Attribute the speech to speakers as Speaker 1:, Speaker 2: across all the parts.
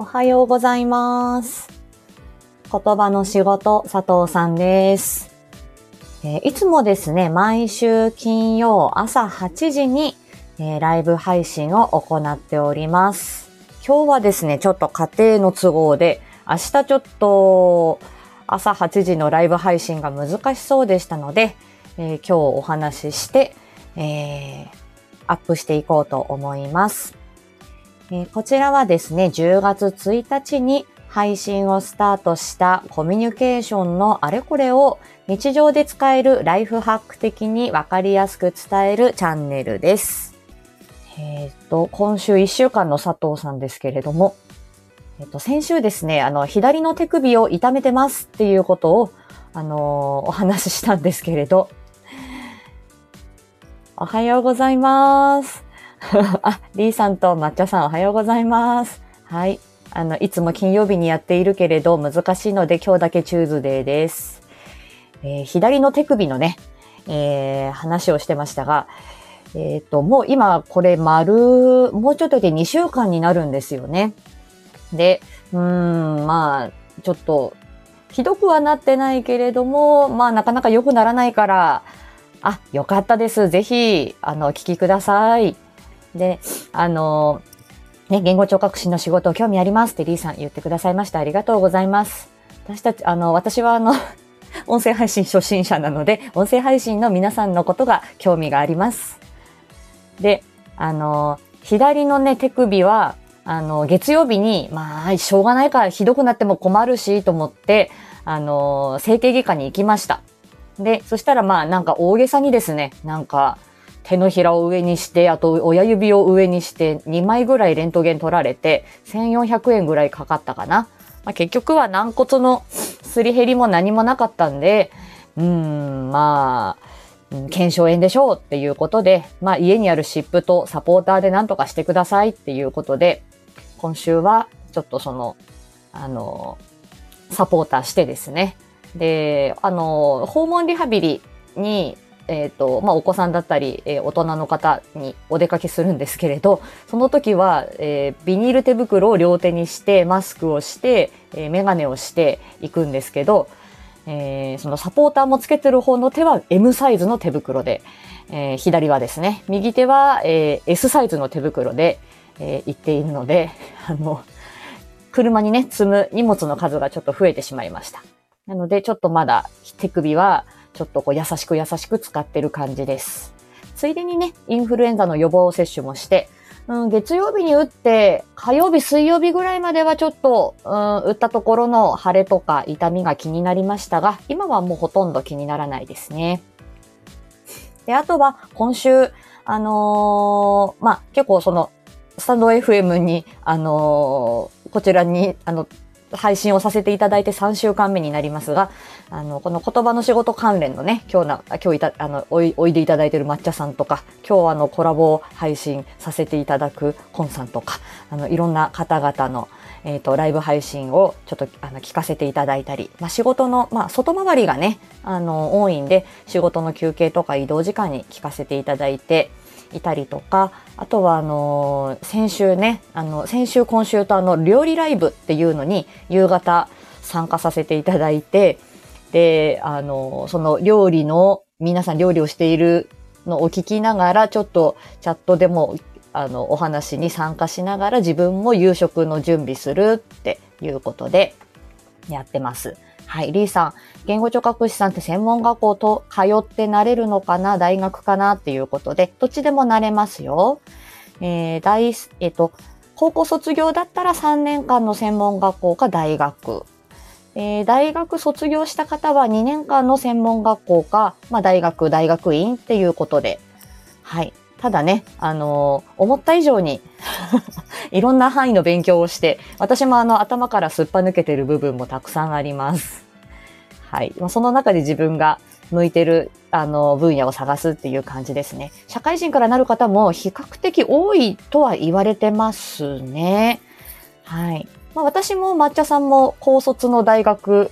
Speaker 1: おはようございます。言葉の仕事、佐藤さんです。えーいつもですね、毎週金曜朝8時に、えーライブ配信を行っております。今日はですね、ちょっと家庭の都合で、明日ちょっと朝8時のライブ配信が難しそうでしたので、えー今日お話しして、えーアップしていこうと思います。えーこちらはですね、10月1日に配信をスタートしたコミュニケーションのあれこれを日常で使えるライフハック的にわかりやすく伝えるチャンネルです。えっ、と、今週1週間の佐藤さんですけれども、えっ、と、先週ですね、あの、左の手首を痛めてますっていうことを、あのーお話ししたんですけれど、おはようございます。あ、リーさんと抹茶さんおはようございます。はい。あの、いつも金曜日にやっているけれど難しいので今日だけチューズデーです。えー左の手首のね、えー話をしてましたが、えっ、と、もう今これ丸、もうちょっとで2週間になるんですよね。で、うーん、まあ、ちょっと、ひどくはなってないけれども、まあなかなか良くならないから、あ、よかったです。ぜひ、あの、お聞きください。で、あの、ね、言語聴覚士の仕事興味ありますってリーさん言ってくださいました。ありがとうございます。私たち、あの、私はあの、音声配信初心者なので、音声配信の皆さんのことが興味があります。で、あの、左のね、手首は、あの、月曜日に、まあ、しょうがないからひどくなっても困るし、と思って、あの、整形外科に行きました。で、そしたらまあなんか大げさにですね、なんか手のひらを上にして、あと親指を上にして2枚ぐらいレントゲン取られて1400円ぐらいかかったかな。まあ、結局は軟骨のすり減りも何もなかったんで、うーん、まあ、うん腱鞘炎でしょうっていうことで、まあ家にある湿布とサポーターで何とかしてくださいっていうことで、今週はちょっとその、あの、サポーターしてですね、で、あの、訪問リハビリに、えっ、と、まあ、お子さんだったり、えー大人の方にお出かけするんですけれど、その時は、えービニール手袋を両手にして、マスクをして、えーメガネをしていくんですけど、えーそのサポーターもつけてる方の手は M サイズの手袋で、えー左はですね、右手は、えー S サイズの手袋で、えー行っているので、あの、車にね、積む荷物の数がちょっと増えてしまいました。なので、ちょっとまだ手首は、ちょっとこう優しく優しく使ってる感じです。ついでにね、インフルエンザの予防接種もして、うん、月曜日に打って、火曜日、水曜日ぐらいまではちょっと、うん、打ったところの腫れとか痛みが気になりましたが、今はもうほとんど気にならないですね。で、あとは今週、あのーまあ、結構その、スタンド FM に、あのーこちらに、あの、配信をさせていただいて3週間目になりますが、あの、この言葉の仕事関連のね、今日な、今日いた、あの、おい、おいでいただいている抹茶さんとか、今日あの、コラボを配信させていただくコンさんとか、あの、いろんな方々の、えっ、と、ライブ配信をちょっと、あの、聞かせていただいたり、まあ、仕事の、まあ、外回りがね、あの、多いんで、仕事の休憩とか移動時間に聞かせていただいて、いたりとか、あとはあの先週ね、あの、先週今週とあの、料理ライブっていうのに夕方参加させていただいて、で、あのその料理の、皆さん料理をしているのを聞きながら、ちょっとチャットでも、あの、お話に参加しながら自分も夕食の準備するっていうことでやってます。はい、リーさん、言語聴覚士さんって専門学校と通ってなれるのかな？大学かなっていうことで、どっちでもなれますよ。えー、大、えっ、と、高校卒業だったら3年間の専門学校か大学。えー大学卒業した方は2年間の専門学校か、まあ、大学、大学院っていうことで。はい。ただね、あのー思った以上に いろんな範囲の勉強をして、私もあの頭からすっぱ抜けてる部分もたくさんあります。はい。その中で自分が向いてるあの分野を探すっていう感じですね。社会人からなる方も比較的多いとは言われてますね。はい。まあ私も抹茶さんも高卒の大学、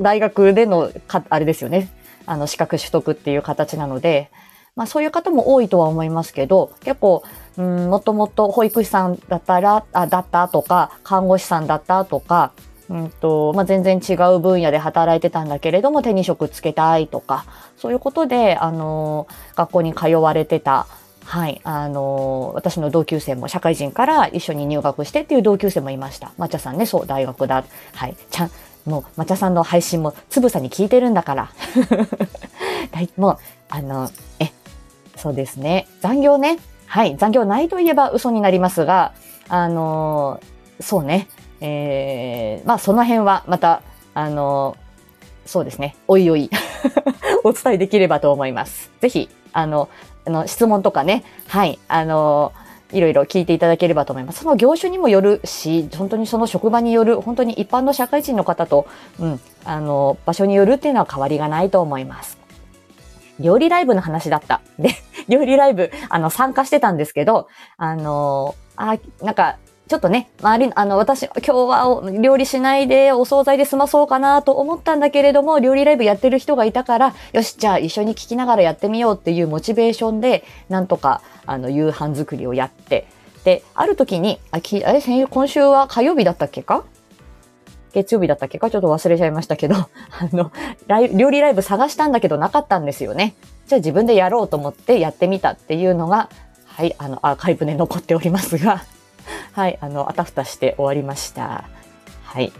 Speaker 1: 大学でのか、あれですよね。あの資格取得っていう形なので、まあそういう方も多いとは思いますけど、結構うん、もともと保育士さんだったら、あ、だったとか、看護師さんだったとか、うんと、まあ、全然違う分野で働いてたんだけれども、手に職つけたいとか、そういうことで、あの、学校に通われてた、はい、あの、私の同級生も社会人から一緒に入学してっていう同級生もいました。抹茶さんね、そう、大学だ。はい、ちゃん、もう、抹茶さんの配信もつぶさに聞いてるんだから。もう、あの、え、そうですね。残業ね。はい、残業ないといえば嘘になりますが、あの、そうね。えー、まあその辺はまた、あの、そうですね、おいおい お伝えできればと思います。ぜひ、あの、あの質問とかね、はい、あの、いろいろ聞いていただければと思います。その業種にもよるし、本当にその職場による、本当に一般の社会人の方と、うん、あの、場所によるっていうのは変わりがないと思います。料理ライブの話だった。で、料理ライブ、あの、参加してたんですけど、あの、あ、なんか、ちょっとね、周り、あの、私、今日は料理しないでお惣菜で済まそうかなと思ったんだけれども、料理ライブやってる人がいたから、よし、じゃあ一緒に聞きながらやってみようっていうモチベーションで、なんとか、あの、夕飯作りをやって、で、ある時に、あ、きあれ、今週は火曜日だったっけか月曜日だったっけかちょっと忘れちゃいましたけど、あの、料理ライブ探したんだけどなかったんですよね。じゃあ自分でやろうと思ってやってみたっていうのが、はい、あの、アーカイブで残っておりますが、はい、あの、あたふたして終わりました。はい。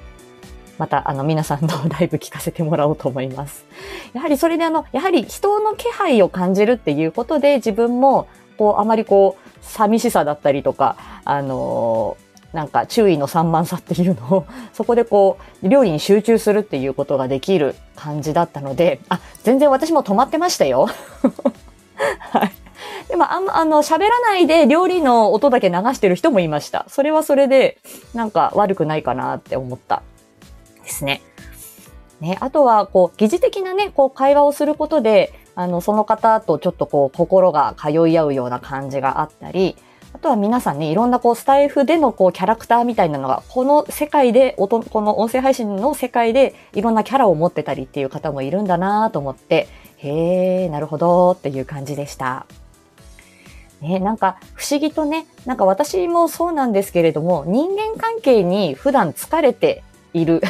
Speaker 1: また、あの、皆さんの ライブ聞かせてもらおうと思います。やはりそれであの、やはり人の気配を感じるっていうことで、自分も、こう、あまりこう、寂しさだったりとか、あのなんか注意の散漫さっていうのを、そこでこう、料理に集中するっていうことができる感じだったので、あ、全然私も止まってましたよ。はい。でも、あんま、あの、喋らないで料理の音だけ流してる人もいました。それはそれで、なんか悪くないかなって思ったですね。ね、あとは、こう、疑似的なね、こう、会話をすることで、あの、その方とちょっとこう、心が通い合うような感じがあったり、あとは皆さんね、いろんなこう、スタイフでのこう、キャラクターみたいなのが、この世界で、この音声配信の世界で、いろんなキャラを持ってたりっていう方もいるんだなと思って、へー、なるほどっていう感じでした。ね、なんか不思議とね、なんか私もそうなんですけれども、人間関係に普段疲れている。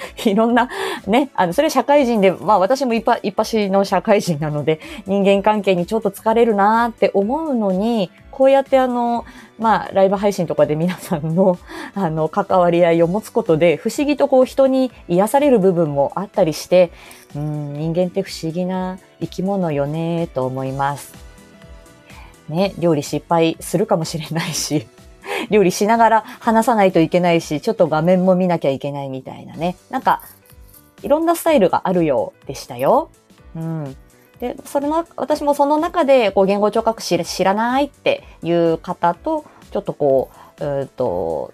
Speaker 1: いろんな、ね、あの、それ社会人で、まあ私も一発一発の社会人なので、人間関係にちょっと疲れるなーって思うのに、こうやってあの、まあ、ライブ配信とかで皆さんの、あの、関わり合いを持つことで、不思議とこう人に癒される部分もあったりして、うん、人間って不思議な生き物よね、と思います。ね、料理失敗するかもしれないし、料理しながら話さないといけないし、ちょっと画面も見なきゃいけないみたいなね。なんか、いろんなスタイルがあるようでしたよ。うん。で、それの、私もその中で、こう、言語聴覚知らないっていう方と、ちょっとこう、うと、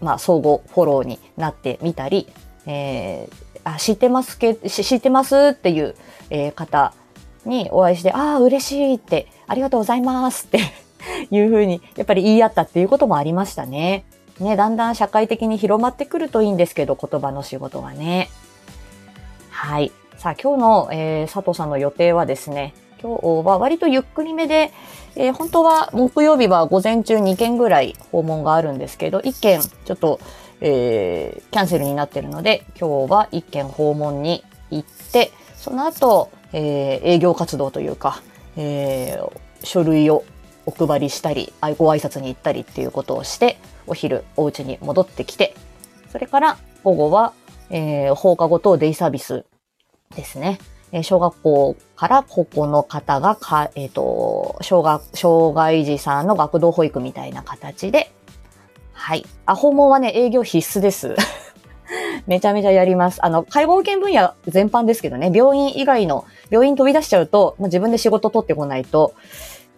Speaker 1: まあ、相互フォローになってみたり、えー、あ、知ってますけ、知ってますっていう、えー、方にお会いして、ああ、嬉しいって、ありがとうございますって いうふうに、やっぱり言い合ったっていうこともありましたね。ね、だんだん社会的に広まってくるといいんですけど、言葉の仕事はね。はい。さあ、今日の、えー、佐藤さんの予定はですね、今日は割とゆっくりめで、えー、本当は木曜日は午前中2件ぐらい訪問があるんですけど、1件ちょっと、えー、キャンセルになってるので、今日は1件訪問に行って、その後、えー、営業活動というか、えー、書類をお配りしたり、ご挨拶に行ったりっていうことをして、お昼お家に戻ってきて、それから午後は、えー、放課後とデイサービスですね。えー、小学校から高校の方がか、えっ、ー、と、小学、障害児さんの学童保育みたいな形で、はい。あ、訪問はね、営業必須です。めちゃめちゃやります。あの、介護保険分野全般ですけどね、病院以外の、病院飛び出しちゃうと、まあ、自分で仕事取ってこないと、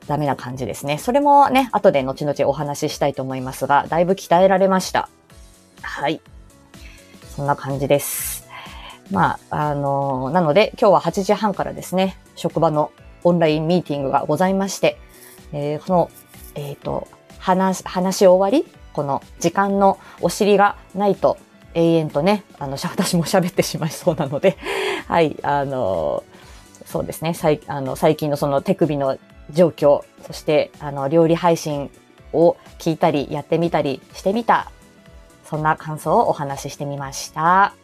Speaker 1: ダメな感じですね。それもね、後で後々お話ししたいと思いますが、だいぶ鍛えられました。はい。そんな感じです。まあ、あの、なので、今日は8時半からですね、職場のオンラインミーティングがございまして、えー、この、えっ、ー、と、話、話し終わりこの時間のお尻がないと永遠とね、あの、私も喋ってしまいそうなので、はい、あの、そうですね、最あの最近のその手首の状況、そしてあの料理配信を聞いたりやってみたりしてみた、そんな感想をお話ししてみました。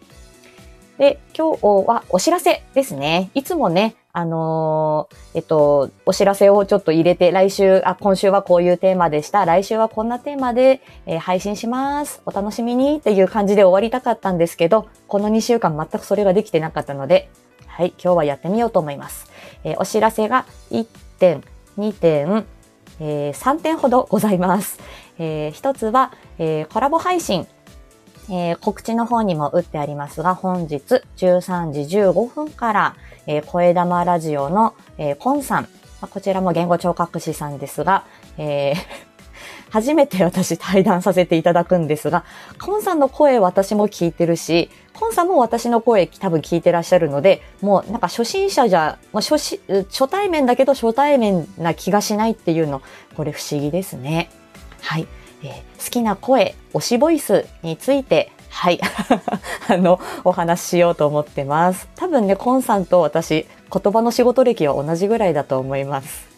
Speaker 1: で、今日はお知らせですね。いつもね、あのー、えっと、お知らせをちょっと入れて、来週、あ、今週はこういうテーマでした。来週はこんなテーマで、えー、配信します。お楽しみにっていう感じで終わりたかったんですけど、この2週間全くそれができてなかったので、はい、今日はやってみようと思います。えー、お知らせが1点、2点、えー、3点ほどございます。えー、1つは、え、コラボ配信。えー、告知の方にも打ってありますが、本日13時15分から、えー、声玉ラジオの、えー、コンさん、まあ、こちらも言語聴覚士さんですが、えー、初めて私対談させていただくんですが、コンさんの声私も聞いてるし、コンさんも私の声多分聞いてらっしゃるので、もうなんか初心者じゃ、まあ、初初対面だけど初対面な気がしないっていうの、これ不思議ですね。はい。えー、好きな声、推しボイスについて、はい。あの、お話ししようと思ってます。多分ね、コンさんと私、言葉の仕事歴は同じぐらいだと思います。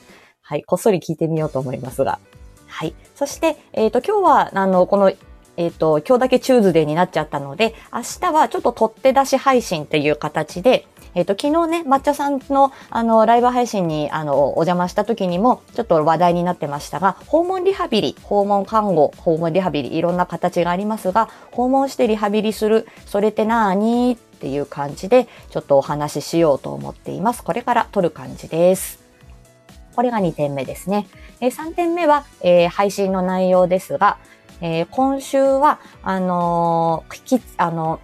Speaker 1: はい。こっそり聞いてみようと思いますが。はい。そして、えっ、ー、と、今日は、あの、この、えっ、ー、と、今日だけチューズデーになっちゃったので、明日はちょっと取って出し配信っていう形で、えっ、ー、と、昨日ね、抹茶さんの、あの、ライブ配信に、あの、お邪魔した時にも、ちょっと話題になってましたが、訪問リハビリ、訪問看護、訪問リハビリ、いろんな形がありますが、訪問してリハビリする、それってなにっていう感じで、ちょっとお話ししようと思っています。これから撮る感じです。これが2点目ですね。えー、3点目は、えー、配信の内容ですが、えー、今週は、あのー、あの、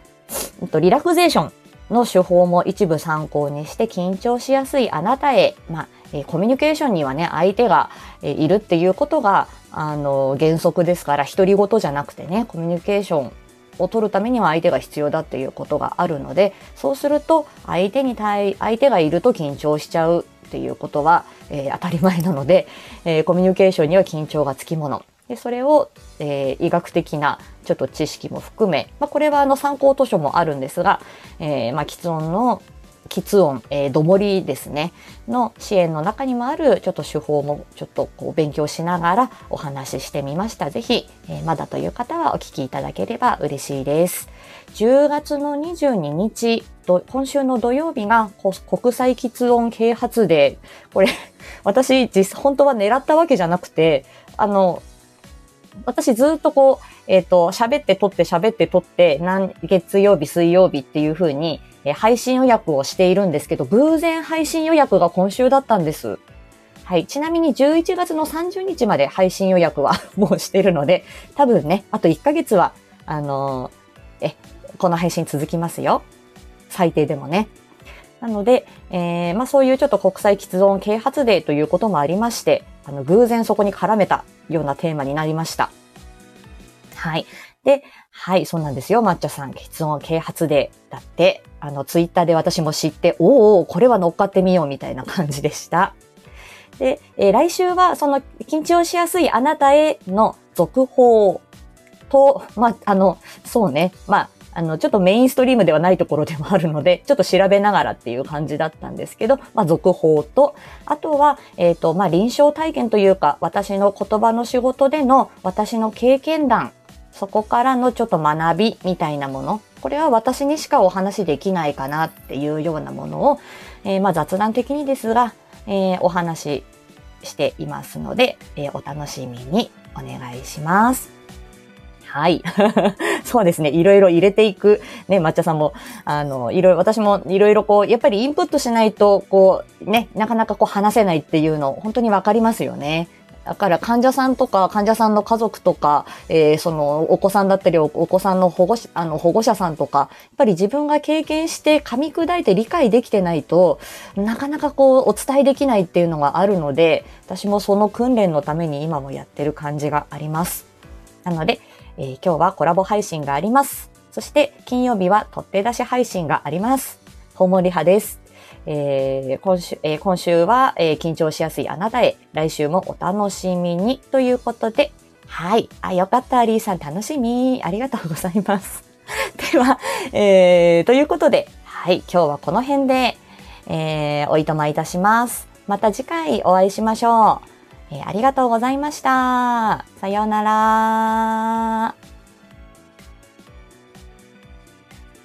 Speaker 1: リラクゼーションの手法も一部参考にして緊張しやすいあなたへ、まあ、えコミュニケーションにはね、相手が、えいるっていうことが、あの、原則ですから、独り言じゃなくてね、コミュニケーションを取るためには相手が必要だっていうことがあるので、そうすると、相手に対、相手がいると緊張しちゃうっていうことは、えー、当たり前なので、えー、コミュニケーションには緊張がつきもの。でそれを、えー、医学的なちょっと知識も含め、まあ、これはあの参考図書もあるんですが、えー、まあ、喫音の喫音、えー、どもりですね、の支援の中にもあるちょっと手法もちょっとこう勉強しながらお話ししてみました。ぜひ、えー、まだという方はお聞きいただければ嬉しいです。10月の22日、今週の土曜日が国際喫音啓発デー。これ、私、実、本当は狙ったわけじゃなくて、あの、私ずっとこう、えっ、ー、と、喋って撮って喋って撮って、何、月曜日、水曜日っていう風に、えー、配信予約をしているんですけど、偶然配信予約が今週だったんです。はい。ちなみに11月の30日まで配信予約はもうしてるので、多分ね、あと1ヶ月は、あのー、え、この配信続きますよ。最低でもね。なので、えー、まあそういうちょっと国際喫音啓発デーということもありまして、あの、偶然そこに絡めたようなテーマになりました。はい。で、はい、そうなんですよ。抹茶さん、喫音啓発デーだって、あの、ツイッターで私も知って、おお、これは乗っかってみようみたいな感じでした。で、えー、来週はその緊張しやすいあなたへの続報と、まあ、あの、そうね、まあ、あの、ちょっとメインストリームではないところでもあるので、ちょっと調べながらっていう感じだったんですけど、まあ、続報と、あとは、えっ、ー、と、まあ、臨床体験というか、私の言葉の仕事での私の経験談、そこからのちょっと学びみたいなもの、これは私にしかお話しできないかなっていうようなものを、えー、まあ、雑談的にですが、えー、お話ししていますので、え、お楽しみにお願いします。はい。そうですね。いろいろ入れていく。ね、抹茶さんも、あの、いろいろ、私もいろいろこう、やっぱりインプットしないと、こう、ね、なかなかこう話せないっていうの、本当にわかりますよね。だから患者さんとか患者さんの家族とか、えー、そのお子さんだったりお子さんの保護者あの保護者さんとか、やっぱり自分が経験して噛み砕いて理解できてないとなかなかこうお伝えできないっていうのがあるので、私もその訓練のために今もやってる感じがあります。なので、えー、今日はコラボ配信があります。そして金曜日は取って出し配信があります。訪問リハです。えー、今週、えー、今週は、えー、緊張しやすいあなたへ、来週もお楽しみにということで、はい。あ、よかった、リーさん楽しみ。ありがとうございます。では、えー、ということで、はい。今日はこの辺で、えー、おいとまいたします。また次回お会いしましょう。えーありがとうございました。さようなら。